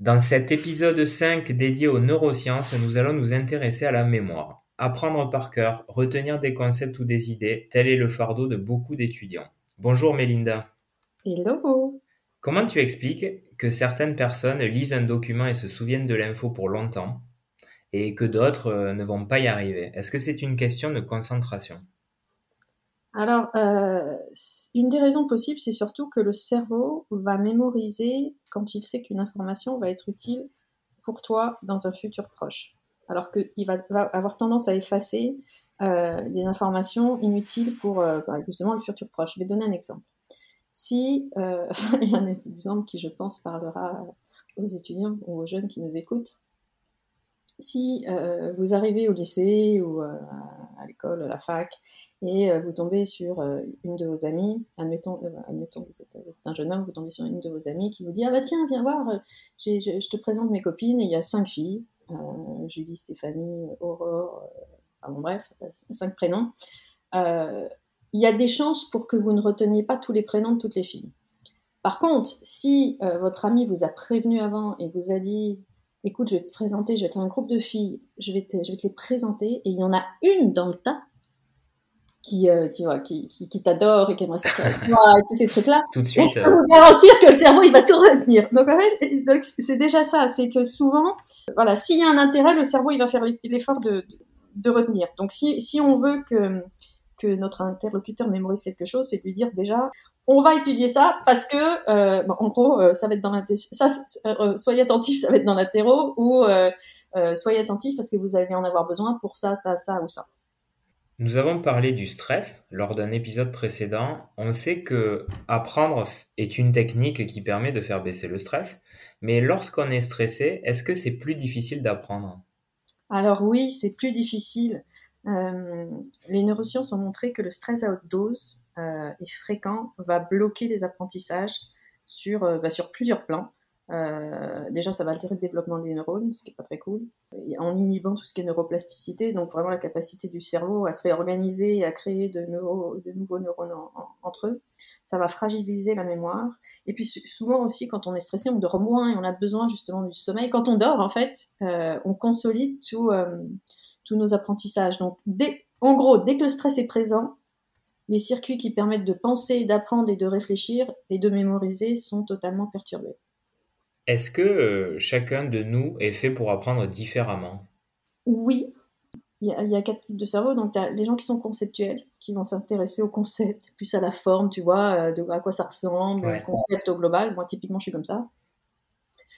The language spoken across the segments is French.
Dans cet épisode 5 dédié aux neurosciences, nous allons nous intéresser à la mémoire. Apprendre par cœur, retenir des concepts ou des idées, tel est le fardeau de beaucoup d'étudiants. Bonjour Mélinda. Hello. Comment tu expliques que certaines personnes lisent un document et se souviennent de l'info pour longtemps et que d'autres euh, ne vont pas y arriver? Est-ce que c'est une question de concentration? Alors, euh, une des raisons possibles, c'est surtout que le cerveau va mémoriser quand il sait qu'une information va être utile pour toi dans un futur proche. Alors qu'il va, avoir tendance à effacer euh, des informations inutiles pour euh, bah, justement le futur proche. Je vais donner un exemple. Si, il y a un exemple qui, je pense, parlera aux étudiants ou aux jeunes qui nous écoutent, si vous arrivez au lycée ou euh, à l'école, à la fac, et euh, vous tombez sur une de vos amies, admettons, admettons vous, êtes, un jeune homme, vous tombez sur une de vos amies qui vous dit Ah bah tiens, viens voir, je, je, te présente mes copines, et il y a cinq filles, Julie, Stéphanie, Aurore, enfin bon, bref, cinq prénoms. Il y a des chances pour que vous ne reteniez pas tous les prénoms de toutes les filles. Par contre, si votre ami vous a prévenu avant et vous a dit écoute, je vais te présenter, je vais être un groupe de filles, je vais, te, je vais te les présenter, et il y en a une dans le tas qui, euh, qui, qui, qui, t'adore et qui aimerait sortir avec toi et tous ces trucs-là. Tout de suite. je peux vous garantir que le cerveau, il va tout retenir. Donc, en fait, donc c'est déjà ça, c'est que souvent, voilà, s'il y a un intérêt, le cerveau, il va faire l'effort de, de, retenir. Donc, si, si on veut que, que notre interlocuteur mémorise quelque chose, c'est de lui dire déjà, on va étudier ça parce que, euh, en gros, euh, ça va être dans ça, euh, soyez attentif, ça va être dans l'interro, ou soyez attentif parce que vous allez en avoir besoin pour ça, ça, ça ou ça. Nous avons parlé du stress lors d'un épisode précédent. On sait que apprendre est une technique qui permet de faire baisser le stress, mais lorsqu'on est stressé, est-ce que c'est plus difficile d'apprendre? Alors oui, c'est plus difficile. Euh, les neurosciences ont montré que le stress à haute dose euh, et fréquent va bloquer les apprentissages sur, euh, bah, plusieurs plans. déjà, ça va altérer le développement des neurones, ce qui est pas très cool, en inhibant tout ce qui est neuroplasticité, donc vraiment la capacité du cerveau à se réorganiser et à créer de nouveaux neurones entre eux. Ça va fragiliser la mémoire. Et puis souvent aussi, quand on est stressé, on dort moins et on a besoin justement du sommeil. Quand on dort, en fait, on consolide tout tous nos apprentissages. Donc, en gros, dès que le stress est présent, les circuits qui permettent de penser, d'apprendre et de réfléchir et de mémoriser sont totalement perturbés. Est-ce que euh, chacun de nous est fait pour apprendre différemment? Oui. Il y, a, quatre types de cerveau. Donc, tu as les gens qui sont conceptuels, qui vont s'intéresser au concept, plus à la forme, tu vois, euh, de à quoi ça ressemble, le concept au global. Moi, typiquement, je suis comme ça.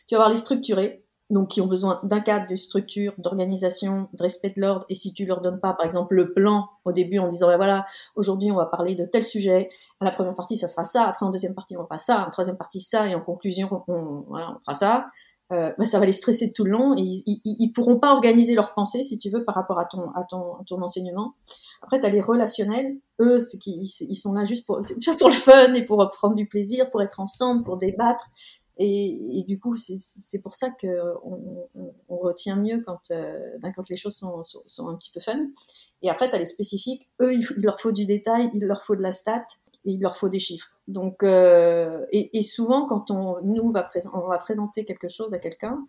Tu vas avoir les structurés, donc qui ont besoin d'un cadre, de structure, d'organisation, de respect de l'ordre. Et si tu leur donnes pas, par exemple, le plan au début en disant, voilà, aujourd'hui on va parler de tel sujet, à la première partie ça sera ça, après en deuxième partie on fera ça, en troisième partie ça, et en conclusion on, voilà, on fera ça. Euh, bah, ça va les stresser tout le long et ils, ils, pourront pas organiser leurs pensées si tu veux par rapport à ton à ton, à ton enseignement. Après tu as les relationnels, eux qui ils, sont là juste pour pour le fun et pour prendre du plaisir, pour être ensemble, pour débattre. Et, du coup, c'est pour ça qu'on on, retient mieux quand, euh, ben, quand les choses sont, sont, un petit peu fun. Et après, tu as les spécifiques. Eux, il, leur faut du détail, il leur faut de la stat et il leur faut des chiffres. Donc, euh, et, souvent, quand on, nous, va on va présenter quelque chose à quelqu'un,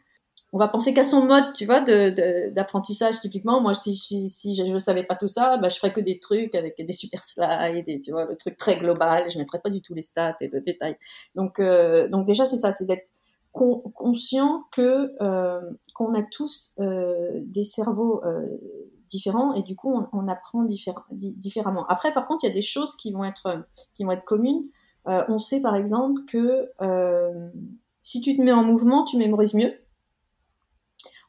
on va penser qu'à son mode, tu vois, d'apprentissage typiquement. Moi, si, si, je ne savais pas tout ça, bah, je ferais que des trucs avec des super slides, et, tu vois, le truc très global. Je mettrais pas du tout les stats et le détail. Donc, euh, donc déjà, c'est ça, c'est d'être conscient que euh, qu'on a tous euh, des cerveaux euh, différents et du coup, on, apprend différemment. Après, par contre, il y a des choses qui vont être qui vont être communes. Euh, on sait par exemple que si tu te mets en mouvement, tu mémorises mieux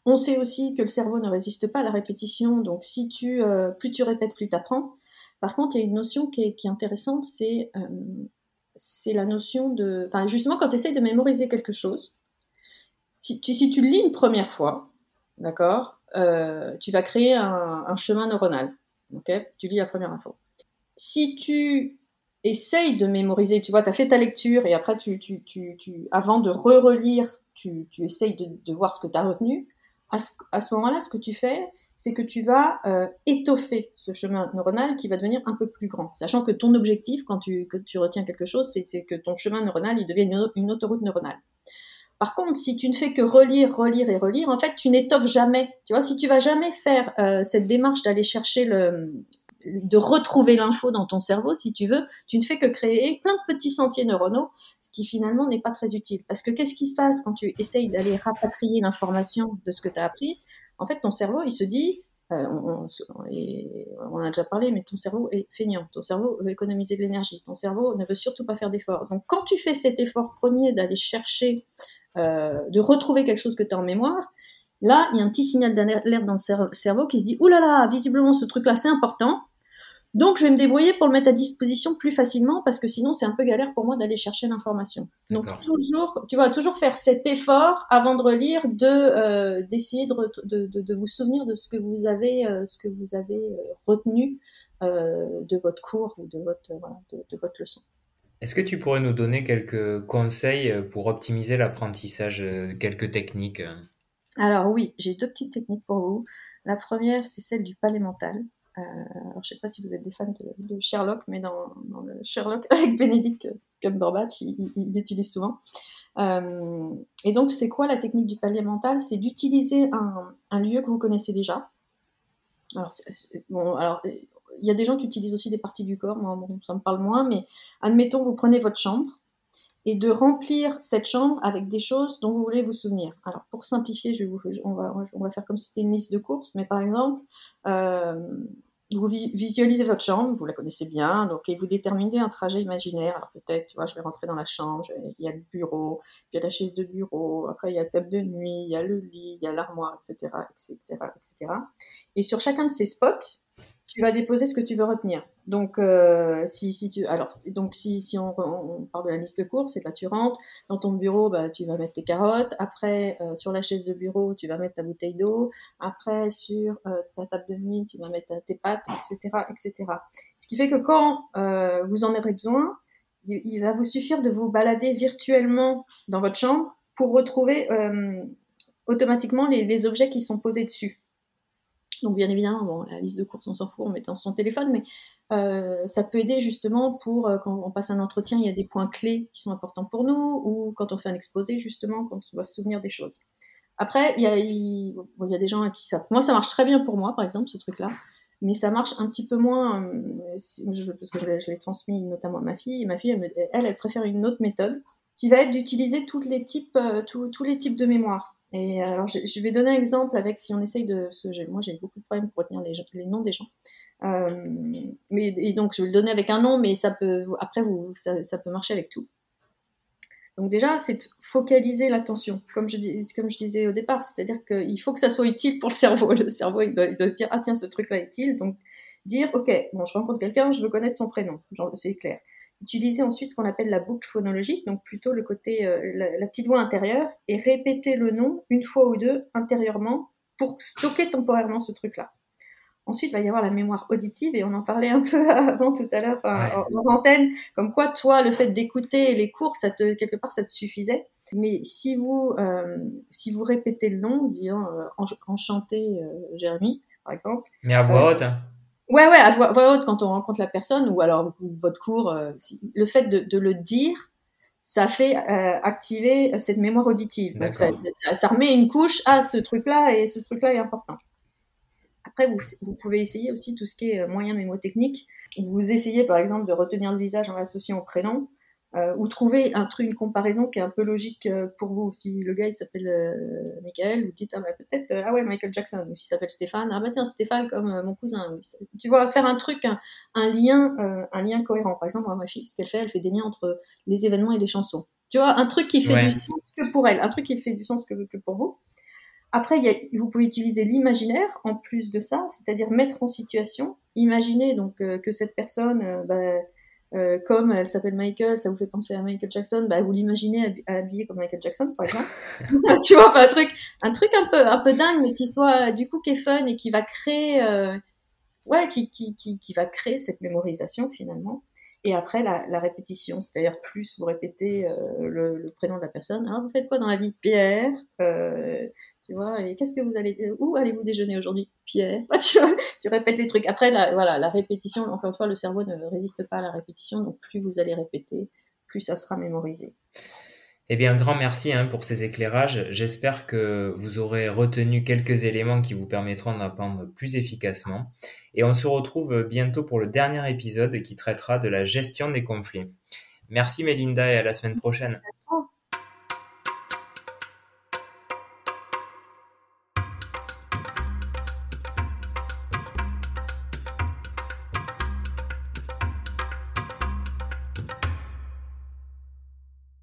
on sait aussi que le cerveau ne résiste pas à la répétition, donc si tu, euh, plus tu répètes, plus tu apprends. Par contre, il y a une notion qui est, intéressante, c'est euh, la notion de... Enfin, justement, quand tu essayes de mémoriser quelque chose, si tu, si tu lis une première fois, d'accord, euh, tu vas créer un, chemin neuronal. ok tu lis la première info. Si tu essayes de mémoriser, tu vois, tu as fait ta lecture et après, tu, tu, tu, avant de re-relire, tu, tu essayes de, de voir ce que tu as retenu, à ce, moment-là, ce que tu fais, c'est que tu vas euh, étoffer ce chemin neuronal qui va devenir un peu plus grand. Sachant que ton objectif, quand tu, que tu retiens quelque chose, c'est que ton chemin neuronal, il devient une, autoroute neuronale. Par contre, si tu ne fais que relire, relire et relire, en fait, tu n'étoffes jamais. Tu vois, si tu vas jamais faire euh, cette démarche d'aller chercher le, de retrouver l'info dans ton cerveau, si tu veux, tu ne fais que créer plein de petits sentiers neuronaux, ce qui finalement n'est pas très utile. Parce que qu'est-ce qui se passe quand tu essayes d'aller rapatrier l'information de ce que tu as appris? En fait, ton cerveau, il se dit, euh, on, a déjà parlé, mais ton cerveau est feignant, ton cerveau veut économiser de l'énergie, ton cerveau ne veut surtout pas faire d'efforts. Donc quand tu fais cet effort premier d'aller chercher, euh, de retrouver quelque chose que tu as en mémoire, là, il y a un petit signal d'alerte dans le cerveau qui se dit, oulala, là là, visiblement ce truc-là c'est important, donc, je vais me débrouiller pour le mettre à disposition plus facilement parce que sinon, c'est un peu galère pour moi d'aller chercher l'information. Donc, toujours, tu vois, toujours faire cet effort avant de relire, de euh, d'essayer de, de, de, vous souvenir de ce que vous avez, euh, ce que vous avez euh, retenu de votre cours ou de votre, voilà, de, votre leçon. Est-ce que tu pourrais nous donner quelques conseils pour optimiser l'apprentissage, quelques techniques Alors oui, j'ai deux petites techniques pour vous. La première, c'est celle du palais mental. Euh, alors, je sais pas si vous êtes des fans de, Sherlock, mais dans, le Sherlock avec Benedict Cumberbatch, il, l'utilise souvent. Euh, et donc, c'est quoi la technique du palier mental? C'est d'utiliser un, lieu que vous connaissez déjà. Alors, il y a des gens qui utilisent aussi des parties du corps. Moi, ça me parle moins, mais admettons, vous prenez votre chambre et de remplir cette chambre avec des choses dont vous voulez vous souvenir. Alors, pour simplifier, je vais vous, on, va, on va faire comme si c'était une liste de courses, mais par exemple, euh, vous visualisez votre chambre, vous la connaissez bien, donc et vous déterminez un trajet imaginaire. Alors peut-être, tu vois, je vais rentrer dans la chambre, il y a le bureau, il y a la chaise de bureau, après il y a la table de nuit, il y a le lit, il y a l'armoire, etc., etc., etc. Et sur chacun de ces spots, tu vas déposer ce que tu veux retenir. Donc, euh, si, si tu, alors, on, on, parle de la liste de tu rentres dans ton bureau, bah, tu vas mettre tes carottes. Après, euh, sur la chaise de bureau, tu vas mettre ta bouteille d'eau. Après, sur euh, ta table de nuit, tu vas mettre tes pâtes, etc., etc. Ce qui fait que quand vous en aurez besoin, il, va vous suffire de vous balader virtuellement dans votre chambre pour retrouver automatiquement les objets qui sont posés dessus. Donc bien évidemment, bon, la liste de courses, on s'en fout, on met dans son téléphone, mais euh, ça peut aider justement pour euh, quand on passe un entretien, il y a des points clés qui sont importants pour nous, ou quand on fait un exposé justement, quand on doit se souvenir des choses. Après, il y a, des gens qui ça. Moi, ça marche très bien pour moi, par exemple, ce truc-là, mais ça marche un petit peu moins euh, parce que je l'ai transmis notamment à ma fille. Et ma fille, elle, elle, elle, préfère une autre méthode qui va être d'utiliser tous les types, tous les types de mémoire. Et alors, je, vais donner un exemple avec si on essaye de. moi, j'ai beaucoup de problèmes pour retenir les, noms des gens. Euh, mais et donc, je vais le donner avec un nom, mais ça peut. Après, vous, ça, peut marcher avec tout. Donc déjà, c'est focaliser l'attention, comme je, disais au départ, c'est-à-dire qu'il faut que ça soit utile pour le cerveau. Le cerveau, il doit, il doit se dire, ah tiens, ce truc-là est utile, donc dire, ok, bon, je rencontre quelqu'un, je veux connaître son prénom, c'est clair utiliser ensuite ce qu'on appelle la boucle phonologique, donc plutôt le côté, euh, la, petite voix intérieure, et répéter le nom une fois ou deux intérieurement pour stocker temporairement ce truc-là. Ensuite, il va y avoir la mémoire auditive, et on en parlait un peu avant tout à l'heure en, antenne, comme quoi toi, le fait d'écouter les cours, ça te, quelque part, ça te suffisait. Mais si vous, euh, si vous répétez le nom, disons euh, enchanté Jérémy, par exemple. Mais à voix haute, hein. Ouais, ouais, à voix, haute quand on rencontre la personne ou alors votre cours, euh, le fait de, de, le dire, ça fait euh, activer cette mémoire auditive. Donc ça, ça, remet une couche à ce truc-là et ce truc-là est important. Après, vous, vous, pouvez essayer aussi tout ce qui est euh, moyen mémotechnique. Vous essayez par exemple de retenir le visage en l'associant au prénom. Euh, ou trouver un truc, une comparaison qui est un peu logique euh, pour vous. Si le gars il s'appelle euh, Michael, vous dites ah bah peut-être euh, ah ouais Michael Jackson. Ou s'il s'appelle Stéphane, ah bah tiens Stéphane comme mon cousin. Tu vois faire un truc, un, un lien, un lien cohérent. Par exemple, ma fille, ce qu'elle fait, elle fait des liens entre les événements et les chansons. Tu vois un truc qui fait du sens que pour elle, un truc qui fait du sens que, que pour vous. Après, y a, vous pouvez utiliser l'imaginaire en plus de ça, c'est-à-dire mettre en situation, imaginer donc que cette personne bah, euh, comme elle s'appelle Michael, ça vous fait penser à Michael Jackson, bah, vous l'imaginez habillé comme Michael Jackson, par exemple. tu vois, un truc, un truc un peu, un peu dingue, mais qui soit, du coup, qui est fun et qui va créer, euh, ouais, qui, qui, qui, qui, va créer cette mémorisation, finalement. Et après, la, la répétition, c'est-à-dire plus vous répétez euh, le, le, prénom de la personne. Alors, vous faites quoi dans la vie Pierre, euh, tu vois, et qu'est-ce que vous allez, où allez-vous déjeuner aujourd'hui, Pierre? Tu, tu, répètes les trucs. Après, la, voilà, la répétition, encore une fois, le cerveau ne résiste pas à la répétition, donc plus vous allez répéter, plus ça sera mémorisé. Eh bien, un grand merci hein, pour ces éclairages. J'espère que vous aurez retenu quelques éléments qui vous permettront d'apprendre plus efficacement. Et on se retrouve bientôt pour le dernier épisode qui traitera de la gestion des conflits. Merci Mélinda et à la semaine prochaine.